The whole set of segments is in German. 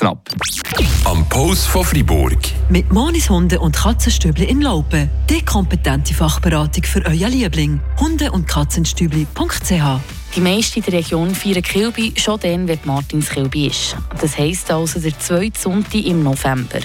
ab. Am Post von Fribourg. Mit Monis Hunde und Katzenstübli in Laupen. Die kompetente Fachberatung für euer Liebling. Hunde- und Katzenstübli.ch die meisten in der Region feiern Kilby schon dann, wenn Martinskilby ist. Das heisst also der zweite Sonntag im November.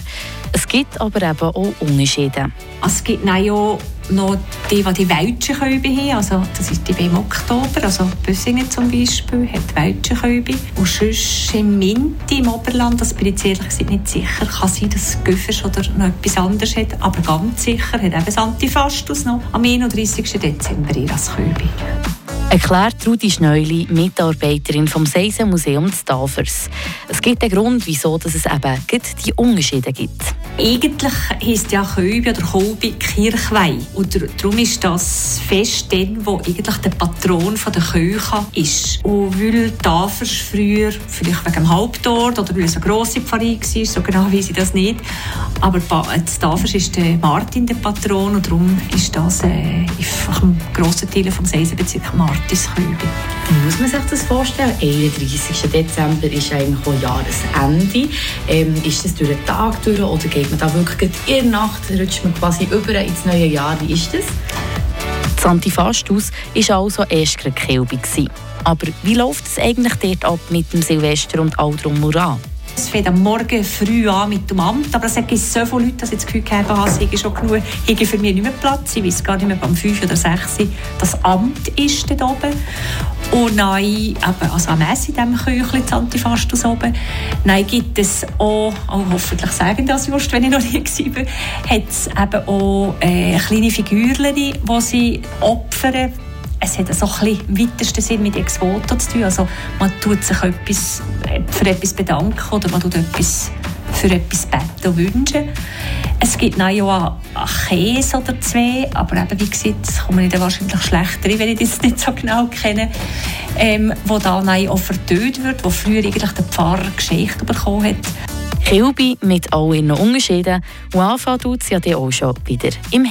Es gibt aber eben auch Unterschiede. Es gibt auch noch die, die die Welschenkälbe haben. Also, das ist die im Oktober. Also Büssingen zum Beispiel hat Welschenkälbe. Und sonst im Minti im Oberland, das bin ich ehrlich gesagt nicht sicher, kann sein, dass Güffers oder noch etwas anderes hat. Aber ganz sicher hat eben das Antifastus noch am 31. Dezember ihr als Kälbe. Erklärt Rudi Schneuli, Mitarbeiterin vom Seisenmuseum Tafers. Es gibt einen Grund, wieso es eben die Unterschiede gibt. Eigentlich heisst ja Köbi oder Kolbi Kirchweih. Und darum ist das Fest dann, wo eigentlich der Patron der Kirche ist. Und weil Tafers früher, vielleicht wegen dem Hauptort oder weil es eine grosse Pfarrei war, so genau weiß ich das nicht, aber Tafers ist der Martin der Patron und darum ist das äh, ein grosser Teil vom Seisenbezirk Martin. Martinsköbi. Wie muss man sich das vorstellen? 31. Dezember ist eigentlich auch Jahresende. Ähm, ist das durch den Tag durch oder geht man da wirklich in der Nacht, rutscht man quasi über ins neue Jahr? Wie ist das? Das Antifastus war also erst Kilby. Aber wie läuft es eigentlich dort ab mit dem Silvester und all drum es fängt am Morgen früh an mit dem Amt, aber es gibt so viele Leute, dass ich das Gefühl habe, es ist schon genug, ich für mich nicht mehr Platz, ich weiß gar nicht mehr, beim 5 oder 6 das Amt ist dort oben. Und dann, eben, also am Essen in diesem Küchlein, das Antifastus oben, dann gibt es auch, auch hoffentlich sagen das just, wenn ich noch nie war, hat es eben auch äh, kleine Figürchen, die sie opfern es hat so ein im weitesten Sinn mit Ex Voto zu tun. Also man tut sich etwas, für etwas bedanken oder man tut etwas für etwas beten und wünschen. Es gibt noch ja einen Käse oder zwei, aber eben, wie gesagt, komme ich dann wahrscheinlich schlechter rein, wenn ich das nicht so genau kenne, ähm, wo dann auch vertönt wird, wo früher eigentlich der Pfarrer Geschichte bekommen hat. Kilby mit all ihren Unterschieden und anfangen tut es ja auch schon wieder im